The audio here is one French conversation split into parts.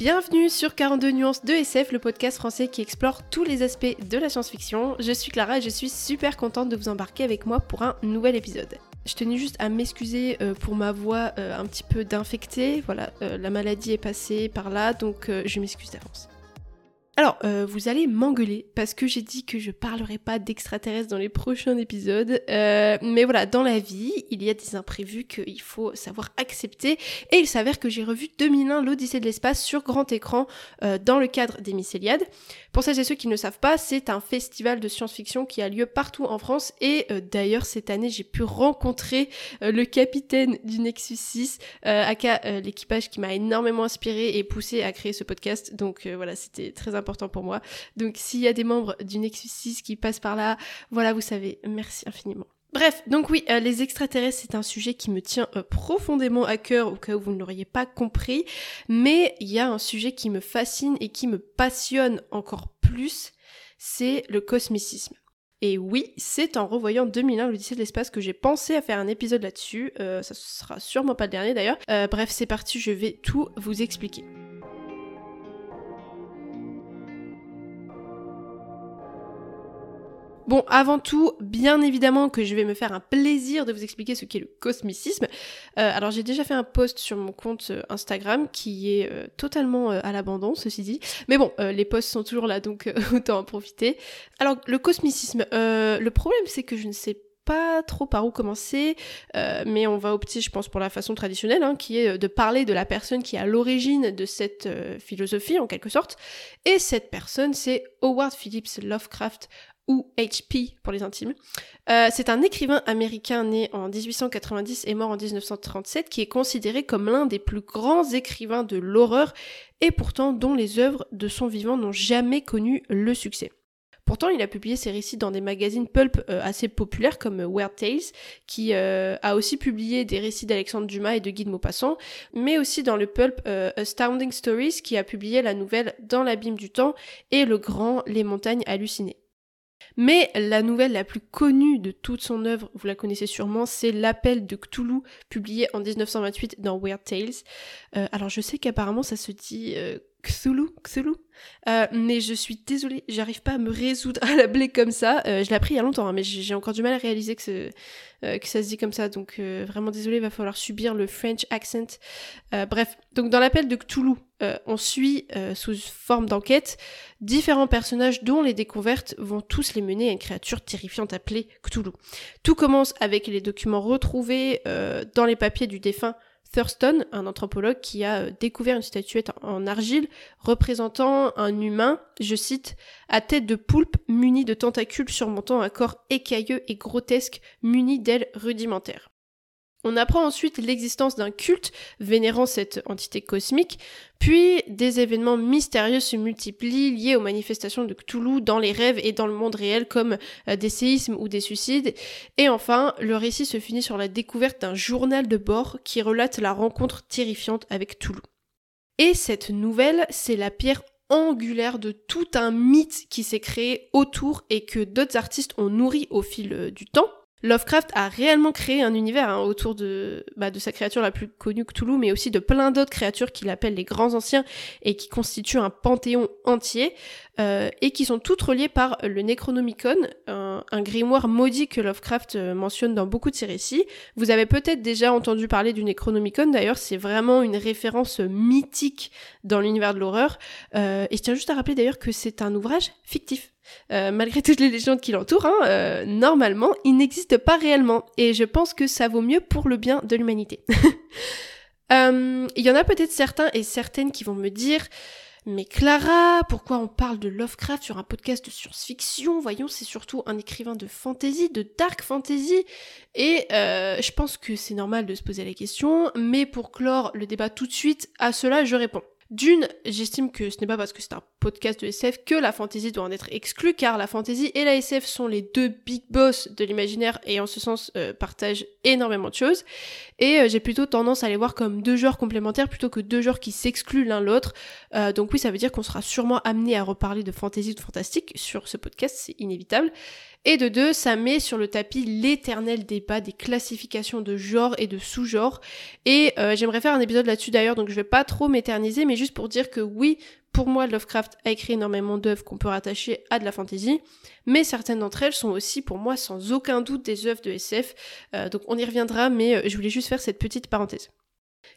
Bienvenue sur 42 nuances de SF, le podcast français qui explore tous les aspects de la science-fiction. Je suis Clara et je suis super contente de vous embarquer avec moi pour un nouvel épisode. Je tenais juste à m'excuser euh, pour ma voix euh, un petit peu d'infectée. Voilà, euh, la maladie est passée par là, donc je m'excuse d'avance. Alors, euh, vous allez m'engueuler parce que j'ai dit que je parlerai pas d'extraterrestres dans les prochains épisodes. Euh, mais voilà, dans la vie, il y a des imprévus qu'il faut savoir accepter. Et il s'avère que j'ai revu 2001 l'Odyssée de l'espace sur grand écran euh, dans le cadre des Mycéliades. Pour celles et ceux qui ne savent pas, c'est un festival de science-fiction qui a lieu partout en France. Et d'ailleurs, cette année, j'ai pu rencontrer le capitaine du Nexus 6, aka l'équipage qui m'a énormément inspiré et poussé à créer ce podcast. Donc voilà, c'était très important pour moi. Donc s'il y a des membres du Nexus 6 qui passent par là, voilà, vous savez, merci infiniment. Bref, donc oui, euh, les extraterrestres, c'est un sujet qui me tient euh, profondément à cœur, au cas où vous ne l'auriez pas compris, mais il y a un sujet qui me fascine et qui me passionne encore plus, c'est le cosmicisme. Et oui, c'est en revoyant 2001 l'Odyssée de l'espace que j'ai pensé à faire un épisode là-dessus, euh, ça sera sûrement pas le dernier d'ailleurs. bref, c'est parti, je vais tout vous expliquer. Bon, avant tout, bien évidemment que je vais me faire un plaisir de vous expliquer ce qu'est le cosmicisme. Euh, alors j'ai déjà fait un post sur mon compte euh, Instagram qui est euh, totalement à l'abandon, ceci dit. Mais bon, les posts sont toujours là, donc autant en profiter. Alors le cosmicisme, le problème c'est que je ne sais pas trop par où commencer, mais on va opter, je pense, pour la façon traditionnelle, hein, qui est de parler de la personne qui est à l'origine de cette philosophie, en quelque sorte. Et cette personne, c'est Howard Phillips Lovecraft, ou HP pour les intimes. Euh, c'est un écrivain américain né en 1890 et mort en 1937 qui est considéré comme l'un des plus grands écrivains de l'horreur et pourtant dont les œuvres de son vivant n'ont jamais connu le succès. Pourtant, il a publié ses récits dans des magazines pulp euh, assez populaires comme Weird Tales, qui euh, a aussi publié des récits d'Alexandre Dumas et de Guy de Maupassant, mais aussi dans le pulp Astounding Stories, qui a publié la nouvelle Dans l'abîme du temps et le grand Les montagnes hallucinées. Mais la nouvelle la plus connue de toute son œuvre, vous la connaissez sûrement, c'est L'appel de Cthulhu, publié en 1928 dans Weird Tales. Euh, alors je sais qu'apparemment ça se dit euh, Cthulhu, Cthulhu, euh, mais je suis désolée, j'arrive pas à me résoudre à l'appeler comme ça. je l'ai appris il y a longtemps, hein, mais j'ai encore du mal à réaliser que, que ça se dit comme ça, donc vraiment désolée, va falloir subir le French accent. bref, donc dans l'appel de Cthulhu, on suit sous forme d'enquête différents personnages dont les découvertes vont tous les mener à une créature terrifiante appelée Cthulhu. Tout commence avec les documents retrouvés dans les papiers du défunt Thurston, un anthropologue qui a euh, découvert une statuette en argile représentant un humain, je cite, à tête de poulpe muni de tentacules surmontant un corps écailleux et grotesque muni d'ailes rudimentaires. On apprend ensuite l'existence d'un culte vénérant cette entité cosmique, puis des événements mystérieux se multiplient liés aux manifestations de Cthulhu dans les rêves et dans le monde réel comme euh, des séismes ou des suicides. Et enfin, le récit se finit sur la découverte d'un journal de bord qui relate la rencontre terrifiante avec Cthulhu. Et cette nouvelle, c'est la pierre angulaire de tout un mythe qui s'est créé autour et que d'autres artistes ont nourri au fil euh, du temps. Lovecraft a réellement créé un univers hein, autour de, bah, de sa créature la plus connue Cthulhu, mais aussi de plein d'autres créatures qu'il appelle les grands anciens et qui constituent un panthéon entier, euh, et qui sont toutes reliées par le Necronomicon, un, grimoire maudit que Lovecraft euh, mentionne dans beaucoup de ses récits. Vous avez peut-être déjà entendu parler du Necronomicon, d'ailleurs c'est vraiment une référence mythique dans l'univers de l'horreur, euh, et je tiens juste à rappeler d'ailleurs que c'est un ouvrage fictif. Euh, malgré toutes les légendes qui l'entourent, hein, euh, normalement, il n'existe pas réellement. Et je pense que ça vaut mieux pour le bien de l'humanité. Euh, il y en a peut-être certains et certaines qui vont me dire mais Clara, pourquoi on parle de Lovecraft sur un podcast de science-fiction? Voyons, c'est surtout un écrivain de fantasy, de dark fantasy. Et je pense que c'est normal de se poser la question, mais pour clore le débat tout de suite, à cela je réponds. D'une, j'estime que ce n'est pas parce que c'est un podcast de SF que la fantasy doit en être exclue, car la fantasy et la SF sont les deux big boss de l'imaginaire et en ce sens euh, partagent énormément de choses. Et euh, j'ai plutôt tendance à les voir comme deux genres complémentaires plutôt que deux genres qui s'excluent l'un l'autre. Euh, donc oui, ça veut dire qu'on sera sûrement amené à reparler de fantasy ou de fantastique sur ce podcast, c'est inévitable. Et de deux, ça met sur le tapis l'éternel débat des classifications de genre et de sous-genre. Et euh, j'aimerais faire un épisode là-dessus d'ailleurs, donc je vais pas trop m'éterniser, mais juste pour dire que oui, pour moi, Lovecraft a écrit énormément d'œuvres qu'on peut rattacher à de la fantasy, mais certaines d'entre elles sont aussi pour moi sans aucun doute des œuvres de SF. Euh, donc on y reviendra, mais euh, je voulais juste faire cette petite parenthèse.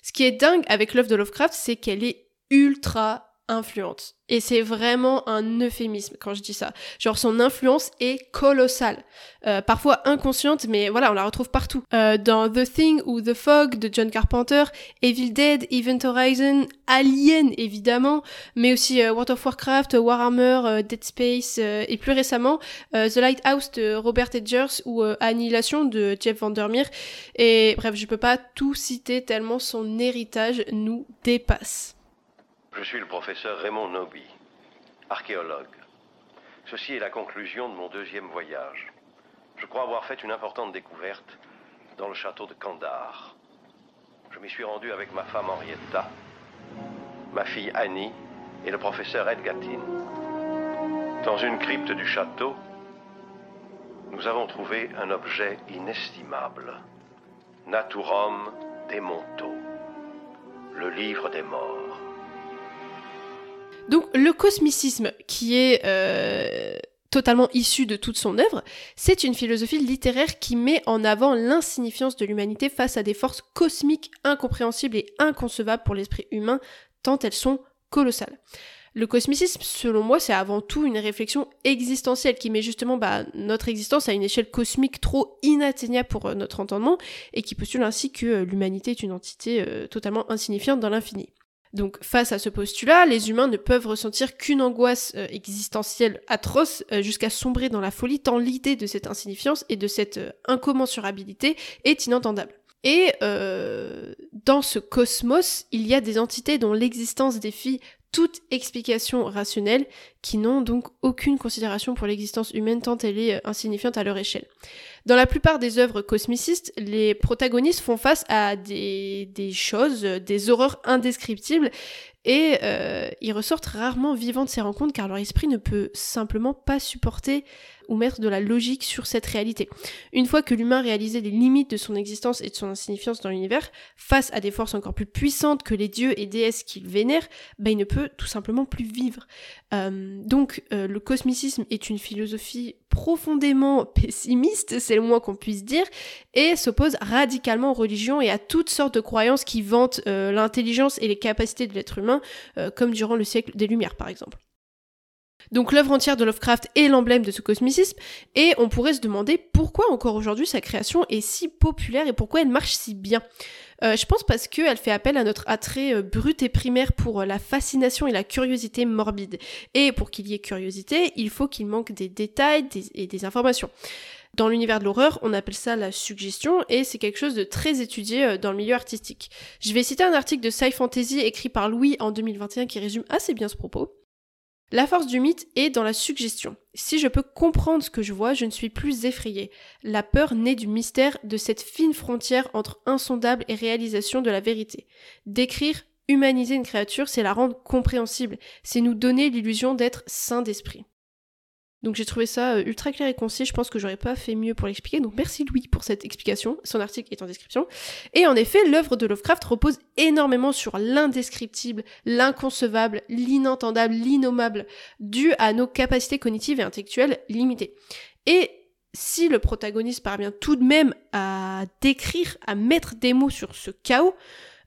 Ce qui est dingue avec l'œuvre de Lovecraft, c'est qu'elle est ultra influente. Et c'est vraiment un euphémisme quand je dis ça. Genre son influence est colossale. Euh, parfois inconsciente, mais voilà, on la retrouve partout. Euh, dans The Thing ou The Fog de John Carpenter, Evil Dead, Event Horizon, Alien évidemment, mais aussi euh, World of Warcraft, Warhammer, Dead Space, et plus récemment The Lighthouse de Robert Edgers ou Annihilation de Jeff Vandermeer. Et bref, je peux pas tout citer tellement son héritage nous dépasse. Je suis le professeur Raymond Noby, archéologue. Ceci est la conclusion de mon deuxième voyage. Je crois avoir fait une importante découverte dans le château de Kandar. Je m'y suis rendu avec ma femme Henrietta, ma fille Annie et le professeur Edgatin. Dans une crypte du château, nous avons trouvé un objet inestimable. Naturum Demonto, le livre des morts. Donc le cosmicisme qui est euh, totalement issu de toute son œuvre, c'est une philosophie littéraire qui met en avant l'insignifiance de l'humanité face à des forces cosmiques incompréhensibles et inconcevables pour l'esprit humain, tant elles sont colossales. Le cosmicisme, selon moi, c'est avant tout une réflexion existentielle qui met justement bah, notre existence à une échelle cosmique trop inatteignable pour euh, notre entendement et qui postule ainsi que euh, l'humanité est une entité totalement insignifiante dans l'infini. Donc face à ce postulat, les humains ne peuvent ressentir qu'une angoisse euh, existentielle atroce euh, jusqu'à sombrer dans la folie tant l'idée de cette insignifiance et de cette euh, incommensurabilité est inentendable. Et dans ce cosmos, il y a des entités dont l'existence défie toute explication rationnelle, qui n'ont donc aucune considération pour l'existence humaine tant elle est insignifiante à leur échelle. Dans la plupart des œuvres cosmicistes, les protagonistes font face à des, choses, des horreurs indescriptibles, et euh, ils ressortent rarement vivants de ces rencontres car leur esprit ne peut simplement pas supporter ou mettre de la logique sur cette réalité. Une fois que l'humain réalisait les limites de son existence et de son insignifiance dans l'univers, face à des forces encore plus puissantes que les dieux et déesses qu'il vénère, bah, il ne peut tout simplement plus vivre. Euh, donc euh, le cosmicisme est une philosophie profondément pessimiste, c'est le moins qu'on puisse dire, et s'oppose radicalement aux religions et à toutes sortes de croyances qui vantent euh, l'intelligence et les capacités de l'être humain, comme durant le siècle des Lumières par exemple. Donc l'œuvre entière de Lovecraft est l'emblème de ce cosmicisme, et on pourrait se demander pourquoi encore aujourd'hui sa création est si populaire et pourquoi elle marche si bien. Euh, je pense parce qu'elle fait appel à notre attrait euh, brut et primaire pour euh, la fascination et la curiosité morbide. Et pour qu'il y ait curiosité, il faut qu'il manque des détails et des informations. Dans l'univers de l'horreur, on appelle ça la suggestion et c'est quelque chose de très étudié dans le milieu artistique. Je vais citer un article de Sci Fantasy écrit par Louis en 2021 qui résume assez bien ce propos. La force du mythe est dans la suggestion. Si je peux comprendre ce que je vois, je ne suis plus effrayée. La peur naît du mystère de cette fine frontière entre insondable et réalisation de la vérité. Décrire, humaniser une créature, c'est la rendre compréhensible, c'est nous donner l'illusion d'être saint d'esprit. Donc j'ai trouvé ça euh, ultra clair et concis, je pense que j'aurais pas fait mieux pour l'expliquer, donc merci Louis pour cette explication, son article est en description. Et en effet, l'œuvre de Lovecraft repose énormément sur l'indescriptible, l'inconcevable, l'inentendable, l'innommable, dû à nos capacités cognitives et intellectuelles limitées. Et si le protagoniste parvient tout de même à décrire, à mettre des mots sur ce chaos,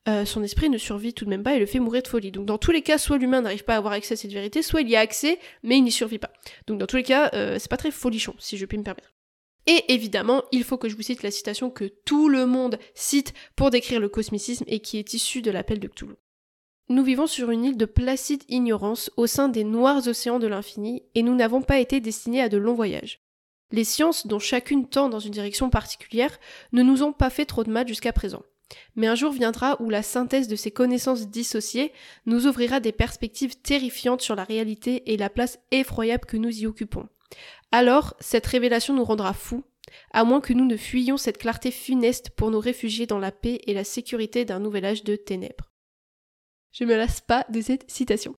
euh, son esprit ne survit tout de même pas et le fait mourir de folie. Donc dans tous les cas, soit l'humain n'arrive pas à avoir accès à cette vérité, soit il y a accès, mais il n'y survit pas. Donc dans tous les cas, euh, c'est pas très folichon, si je puis me permettre. Et évidemment, il faut que je vous cite la citation que tout le monde cite pour décrire le cosmicisme et qui est issue de l'appel de Cthulhu. Nous vivons sur une île de placide ignorance au sein des noirs océans de l'infini et nous n'avons pas été destinés à de longs voyages. Les sciences, dont chacune tend dans une direction particulière, ne nous ont pas fait trop de mal jusqu'à présent. Mais un jour viendra où la synthèse de ces connaissances dissociées nous ouvrira des perspectives terrifiantes sur la réalité et la place effroyable que nous y occupons. Alors, cette révélation nous rendra fous, à moins que nous ne fuyions cette clarté funeste pour nous réfugier dans la paix et la sécurité d'un nouvel âge de ténèbres. Je me lasse pas de cette citation.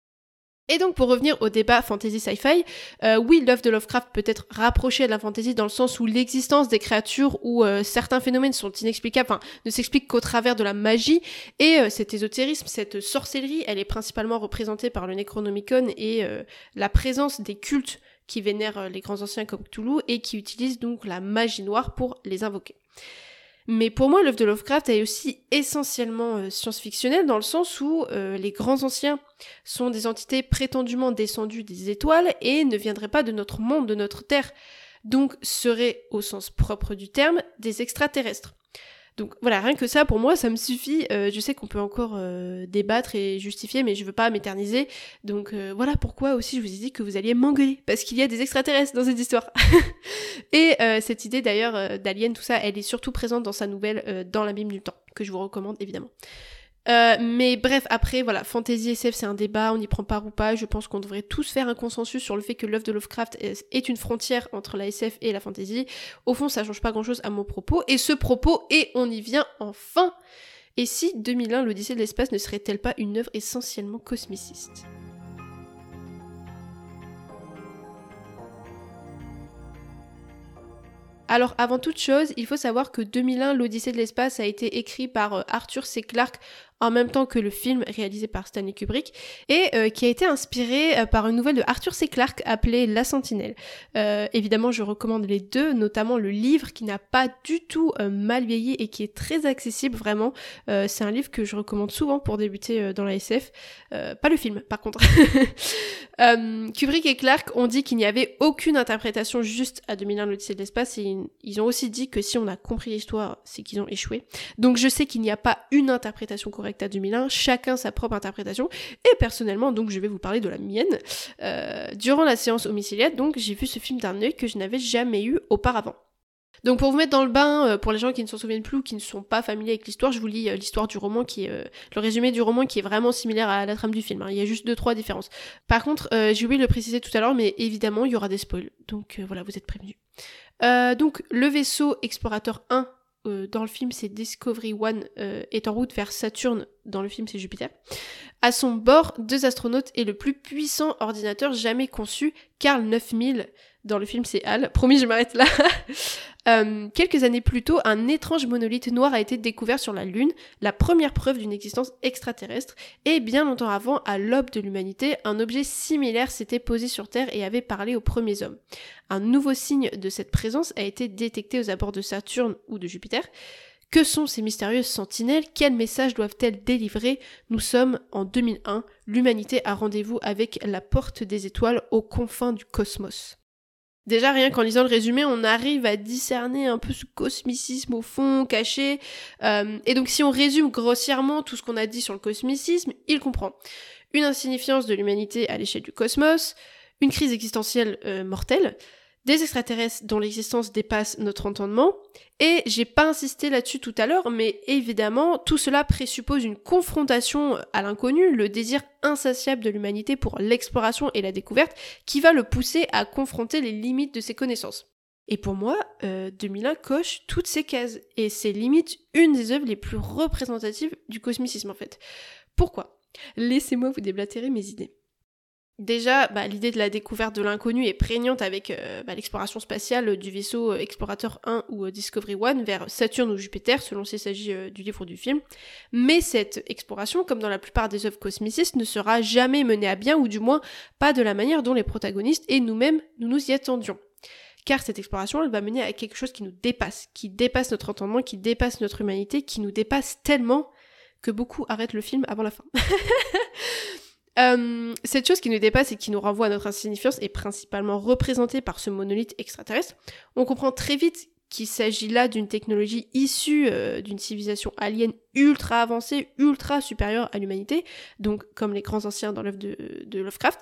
Et donc pour revenir au débat fantasy sci-fi, euh, oui, l'œuvre de Lovecraft peut être rapprochée de la fantasy dans le sens où l'existence des créatures ou euh, certains phénomènes sont inexplicables, enfin ne s'expliquent qu'au travers de la magie, et euh, cet ésotérisme, cette sorcellerie, elle est principalement représentée par le Necronomicon et la présence des cultes qui vénèrent les grands anciens comme Cthulhu et qui utilisent donc la magie noire pour les invoquer. Mais pour moi, l'œuvre de Lovecraft est aussi essentiellement euh, science-fictionnelle dans le sens où euh, les grands anciens sont des entités prétendument descendues des étoiles et ne viendraient pas de notre monde, de notre Terre, donc seraient, au sens propre du terme, des extraterrestres. Donc voilà, rien que ça, pour moi, ça me suffit. Euh, je sais qu'on peut encore euh, débattre et justifier, mais je veux pas m'éterniser. Donc euh, voilà pourquoi aussi je vous ai dit que vous alliez m'engueuler, parce qu'il y a des extraterrestres dans cette histoire. et cette idée d'ailleurs d'alien, tout ça, elle est surtout présente dans sa nouvelle Dans l'abîme du temps, que je vous recommande évidemment. Euh, mais bref, après, voilà, fantasy SF, c'est un débat, on y prend part ou pas. Je pense qu'on devrait tous faire un consensus sur le fait que l'œuvre de Lovecraft est une frontière entre la SF et la fantasy. Au fond, ça change pas grand chose à mon propos. Et ce propos, et on y vient enfin. Et si 2001, l'Odyssée de l'espace ne serait-elle pas une œuvre essentiellement cosmiciste? Alors avant toute chose, il faut savoir que 2001, l'Odyssée de l'espace a été écrit par euh, Arthur C. Clarke en même temps que le film réalisé par Stanley Kubrick, et euh, qui a été inspiré euh, par une nouvelle de Arthur C. Clarke appelée La Sentinelle. Euh, évidemment, je recommande les deux, notamment le livre qui n'a pas du tout mal vieilli et qui est très accessible, vraiment. c'est un livre que je recommande souvent pour débuter dans la SF. pas le film, par contre. Kubrick et Clarke ont dit qu'il n'y avait aucune interprétation juste à 2001 l'Odyssée de l'espace, et ils ont aussi dit que si on a compris l'histoire, c'est qu'ils ont échoué. Donc je sais qu'il n'y a pas une interprétation correcte à 2001, chacun sa propre interprétation. Et personnellement, donc je vais vous parler de la mienne. Euh, durant la séance homiciliaire, donc j'ai vu ce film d'un œil que je n'avais jamais eu auparavant. Donc pour vous mettre dans le bain, euh, pour les gens qui ne s'en souviennent plus ou qui ne sont pas familiers avec l'histoire, je vous lis euh, l'histoire du roman qui est le résumé du roman qui est vraiment similaire à la trame du film. Hein. Il y a juste deux trois différences. Par contre, j'ai oublié de le préciser tout à l'heure, mais évidemment il y aura des spoils. Donc voilà, vous êtes prévenus. donc le vaisseau explorateur 1 euh, dans le film c'est Discovery One euh, est en route vers Saturne, dans le film c'est Jupiter. À son bord, deux astronautes et le plus puissant ordinateur jamais conçu, Carl 9000, dans le film c'est Hal. Promis, je m'arrête là. Euh, quelques années plus tôt, un étrange monolithe noir a été découvert sur la Lune, la première preuve d'une existence extraterrestre, et bien longtemps avant, à l'aube de l'humanité, un objet similaire s'était posé sur Terre et avait parlé aux premiers hommes. Un nouveau signe de cette présence a été détecté aux abords de Saturne ou de Jupiter. Que sont ces mystérieuses sentinelles? Quels messages doivent-elles délivrer? Nous sommes en 2001, l'humanité a rendez-vous avec la porte des étoiles aux confins du cosmos. Déjà, rien qu'en lisant le résumé, on arrive à discerner un peu ce cosmicisme au fond, caché. Euh, et donc, si on résume grossièrement tout ce qu'on a dit sur le cosmicisme, il comprend une insignifiance de l'humanité à l'échelle du cosmos, une crise existentielle euh, mortelle, des extraterrestres dont l'existence dépasse notre entendement, et j'ai pas insisté là-dessus tout à l'heure, mais évidemment, tout cela présuppose une confrontation à l'inconnu, le désir insatiable de l'humanité pour l'exploration et la découverte, qui va le pousser à confronter les limites de ses connaissances. Et pour moi, euh, 2001 coche toutes ces cases, et c'est limite une des œuvres les plus représentatives du cosmicisme en fait. Pourquoi? Laissez-moi vous déblatérer mes idées. Déjà, bah, l'idée de la découverte de l'inconnu est prégnante avec euh, bah, l'exploration spatiale du vaisseau euh, Explorateur 1 ou euh, Discovery 1 vers Saturne ou Jupiter, selon s'il s'agit du livre ou du film. Mais cette exploration, comme dans la plupart des œuvres cosmicistes, ne sera jamais menée à bien, ou du moins pas de la manière dont les protagonistes et nous-mêmes nous nous y attendions. Car cette exploration, elle va mener à quelque chose qui nous dépasse, qui dépasse notre entendement, qui dépasse notre humanité, qui nous dépasse tellement que beaucoup arrêtent le film avant la fin. Euh, cette chose qui nous dépasse et qui nous renvoie à notre insignifiance est principalement représentée par ce monolithe extraterrestre. On comprend très vite qu'il s'agit là d'une technologie issue euh, d'une civilisation alien ultra avancée, ultra supérieure à l'humanité, donc comme les grands anciens dans l'œuvre de Lovecraft.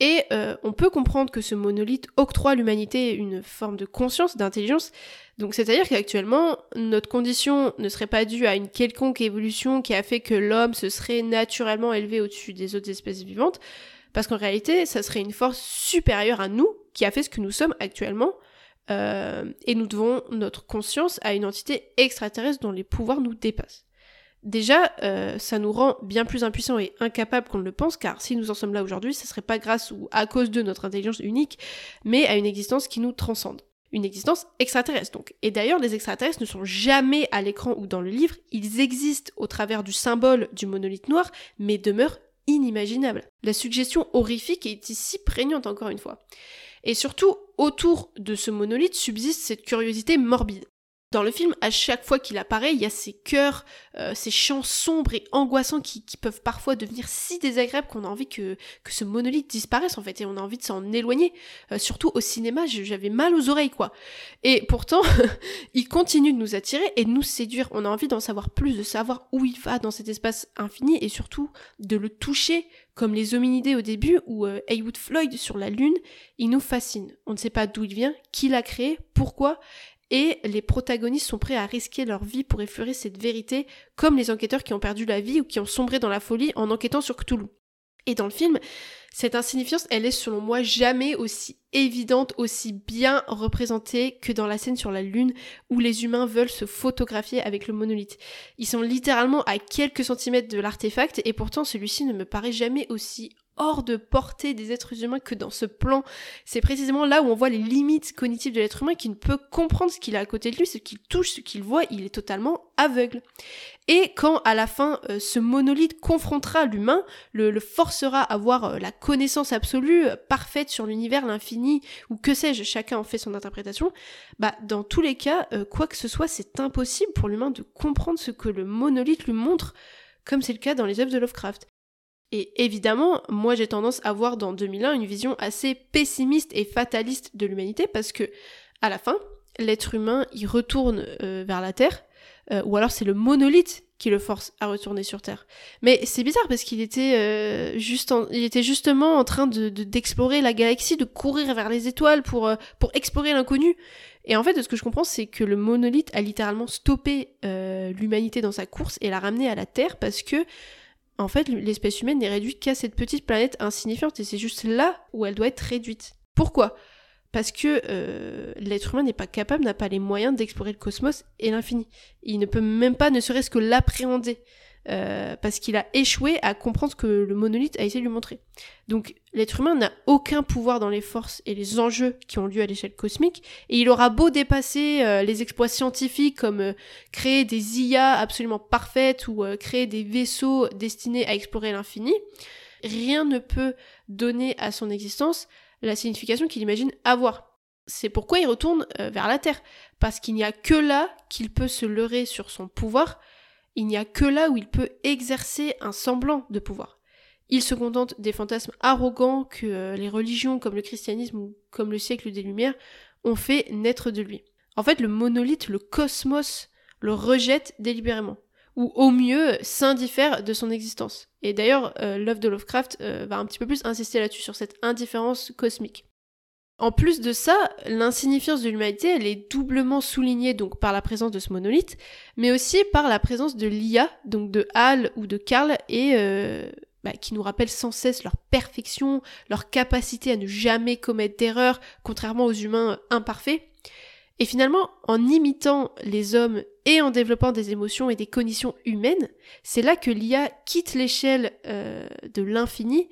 Et euh, on peut comprendre que ce monolithe octroie à l'humanité une forme de conscience, d'intelligence. Donc c'est-à-dire qu'actuellement, notre condition ne serait pas due à une quelconque évolution qui a fait que l'homme se serait naturellement élevé au-dessus des autres espèces vivantes, parce qu'en réalité, ça serait une force supérieure à nous qui a fait ce que nous sommes actuellement, euh, et nous devons notre conscience à une entité extraterrestre dont les pouvoirs nous dépassent. Déjà, euh, ça nous rend bien plus impuissants et incapables qu'on ne le pense, car si nous en sommes là aujourd'hui, ce serait pas grâce ou à cause de notre intelligence unique, mais à une existence qui nous transcende. Une existence extraterrestre donc. Et d'ailleurs, les extraterrestres ne sont jamais à l'écran ou dans le livre, ils existent au travers du symbole du monolithe noir, mais demeurent inimaginables. La suggestion horrifique est ici prégnante encore une fois. Et surtout, autour de ce monolithe subsiste cette curiosité morbide. Dans le film, à chaque fois qu'il apparaît, il y a ces chœurs, euh, ces chants sombres et angoissants qui, peuvent parfois devenir si désagréables qu'on a envie que, que ce monolithe disparaisse en fait, et on a envie de s'en éloigner. Euh, surtout au cinéma, j'avais mal aux oreilles quoi. Et pourtant, il continue de nous attirer et de nous séduire. On a envie d'en savoir plus, de savoir où il va dans cet espace infini et surtout de le toucher comme les hominidés au début ou euh, Heywood Floyd sur la Lune, il nous fascine. On ne sait pas d'où il vient, qui l'a créé, pourquoi, et les protagonistes sont prêts à risquer leur vie pour effleurer cette vérité, comme les enquêteurs qui ont perdu la vie ou qui ont sombré dans la folie en enquêtant sur Cthulhu. Et dans le film, cette insignifiance, elle est selon moi jamais aussi évidente, aussi bien représentée que dans la scène sur la Lune où les humains veulent se photographier avec le monolithe. Ils sont littéralement à quelques centimètres de l'artefact et pourtant celui-ci ne me paraît jamais aussi hors de portée des êtres humains que dans ce plan. C'est précisément là où on voit les limites cognitives de l'être humain qui ne peut comprendre ce qu'il a à côté de lui, ce qu'il touche, ce qu'il voit, il est totalement aveugle. Et quand à la fin euh, ce monolithe confrontera l'humain, le, forcera à avoir euh, la connaissance absolue, euh, parfaite sur l'univers, l'infini, ou que sais-je, chacun en fait son interprétation, bah dans tous les cas, quoi que ce soit, c'est impossible pour l'humain de comprendre ce que le monolithe lui montre, comme c'est le cas dans les œuvres de Lovecraft. Et évidemment, moi j'ai tendance à voir dans 2001 une vision assez pessimiste et fataliste de l'humanité parce que, à la fin, l'être humain il retourne euh, vers la Terre, euh, ou alors c'est le monolithe qui le force à retourner sur Terre. Mais c'est bizarre parce qu'il était, euh, juste justement en train de, d'explorer la galaxie, de courir vers les étoiles pour, pour explorer l'inconnu. Et en fait, de ce que je comprends, c'est que le monolithe a littéralement stoppé l'humanité dans sa course et l'a ramené à la Terre parce que en fait, l'espèce humaine n'est réduite qu'à cette petite planète insignifiante et c'est juste là où elle doit être réduite. Pourquoi? Parce que euh, l'être humain n'est pas capable, n'a pas les moyens d'explorer le cosmos et l'infini. Il ne peut même pas, ne serait-ce que l'appréhender. Euh, parce qu'il a échoué à comprendre ce que le monolithe a essayé de lui montrer. Donc l'être humain n'a aucun pouvoir dans les forces et les enjeux qui ont lieu à l'échelle cosmique, et il aura beau dépasser euh, les exploits scientifiques comme euh, créer des IA absolument parfaites ou créer des vaisseaux destinés à explorer l'infini, rien ne peut donner à son existence la signification qu'il imagine avoir. C'est pourquoi il retourne vers la Terre, parce qu'il n'y a que là qu'il peut se leurrer sur son pouvoir, il n'y a que là où il peut exercer un semblant de pouvoir. Il se contente des fantasmes arrogants que euh, les religions comme le christianisme ou comme le siècle des Lumières ont fait naître de lui. En fait, le monolithe, le cosmos, le rejette délibérément, ou au mieux s'indiffère de son existence. Et d'ailleurs, euh, l'œuvre de Lovecraft euh, va un petit peu plus insister là-dessus, sur cette indifférence cosmique. En plus de ça, l'insignifiance de l'humanité, est doublement soulignée donc par la présence de ce monolithe, mais aussi par la présence de l'IA, donc de Hal ou de Karl, et euh, bah, qui nous rappelle sans cesse leur perfection, leur capacité à ne jamais commettre d'erreurs, contrairement aux humains imparfaits. Et finalement, en imitant les hommes et en développant des émotions et des conditions humaines, c'est là que l'IA quitte l'échelle euh, de l'infini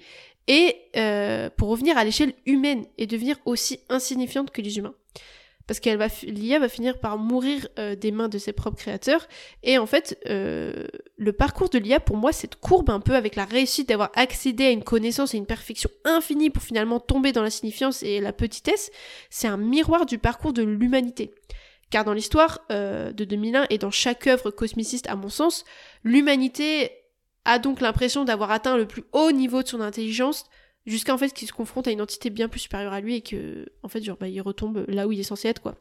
et euh, pour revenir à l'échelle humaine et devenir aussi insignifiante que les humains. Parce qu'elle va, l'IA va finir par mourir euh, des mains de ses propres créateurs. Et en fait, euh, le parcours de l'IA, pour moi, cette courbe un peu avec la réussite d'avoir accédé à une connaissance et une perfection infinie pour finalement tomber dans l'insignifiance et la petitesse, c'est un miroir du parcours de l'humanité. Car dans l'histoire de 2001 et dans chaque œuvre cosmiciste, à mon sens, l'humanité a donc l'impression d'avoir atteint le plus haut niveau de son intelligence jusqu'à en fait qu'il se confronte à une entité bien plus supérieure à lui et que en fait genre bah, il retombe là où il est censé être quoi.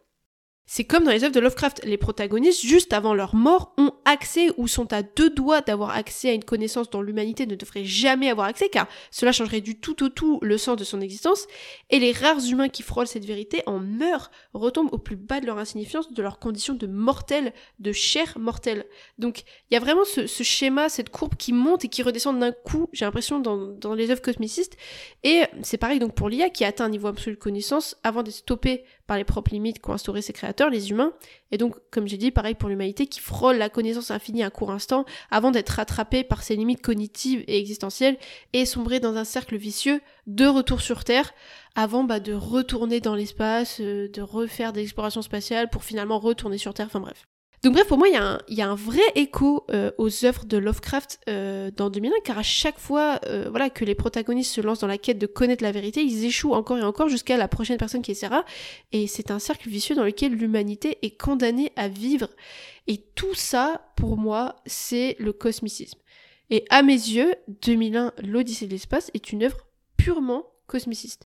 C'est comme dans les œuvres de Lovecraft, les protagonistes, juste avant leur mort, ont accès ou sont à deux doigts d'avoir accès à une connaissance dont l'humanité ne devrait jamais avoir accès, car cela changerait du tout au tout le sens de son existence, et les rares humains qui frôlent cette vérité en meurent, retombent au plus bas de leur insignifiance, de leur condition de mortel, de chair mortelle. Donc il y a vraiment ce, schéma, cette courbe qui monte et qui redescend d'un coup, j'ai l'impression, dans, dans les œuvres cosmicistes, et c'est pareil donc pour l'IA qui atteint un niveau absolu de connaissance avant d'être stoppé par les propres limites qu'ont instauré ses créateurs, les humains, et donc, comme j'ai dit, pareil pour l'humanité qui frôle la connaissance infinie un court instant avant d'être rattrapée par ses limites cognitives et existentielles et sombrer dans un cercle vicieux de retour sur Terre avant bah, de retourner dans l'espace, euh, de refaire des explorations spatiales pour finalement retourner sur Terre, enfin bref. Donc bref, pour moi, il y, a un vrai écho euh, aux œuvres de Lovecraft euh, dans 2001, car à chaque fois euh, voilà, que les protagonistes se lancent dans la quête de connaître la vérité, ils échouent encore et encore jusqu'à la prochaine personne qui essaiera, et c'est un cercle vicieux dans lequel l'humanité est condamnée à vivre. Et tout ça, pour moi, c'est le cosmicisme. Et à mes yeux, 2001, l'Odyssée de l'espace est une œuvre purement cosmiciste.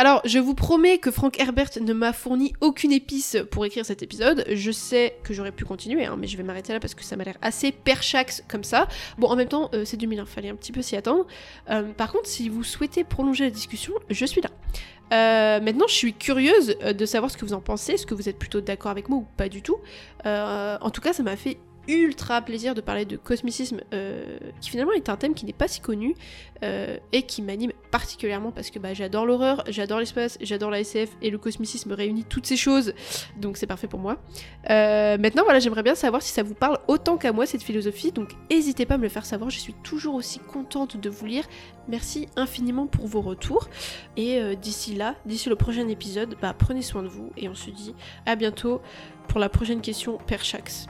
Alors, je vous promets que Frank Herbert ne m'a fourni aucune épice pour écrire cet épisode. Je sais que j'aurais pu continuer, hein, mais je vais m'arrêter là parce que ça m'a l'air assez perchax comme ça. Bon, en même temps, euh, c'est 2001, fallait un petit peu s'y attendre. Euh, par contre, si vous souhaitez prolonger la discussion, je suis là. Euh, maintenant, je suis curieuse de savoir ce que vous en pensez. Est-ce que vous êtes plutôt d'accord avec moi ou pas du tout? En tout cas, ça m'a fait ultra plaisir de parler de cosmicisme, euh, qui finalement est un thème qui n'est pas si connu euh, et qui m'anime particulièrement parce que bah, j'adore l'horreur, j'adore l'espace, j'adore la SF et le cosmicisme réunit toutes ces choses, donc c'est parfait pour moi. Euh, maintenant, voilà, j'aimerais bien savoir si ça vous parle autant qu'à moi cette philosophie, donc n'hésitez pas à me le faire savoir, je suis toujours aussi contente de vous lire. Merci infiniment pour vos retours et d'ici là, d'ici le prochain épisode, bah, prenez soin de vous et on se dit à bientôt pour la prochaine question Perchax.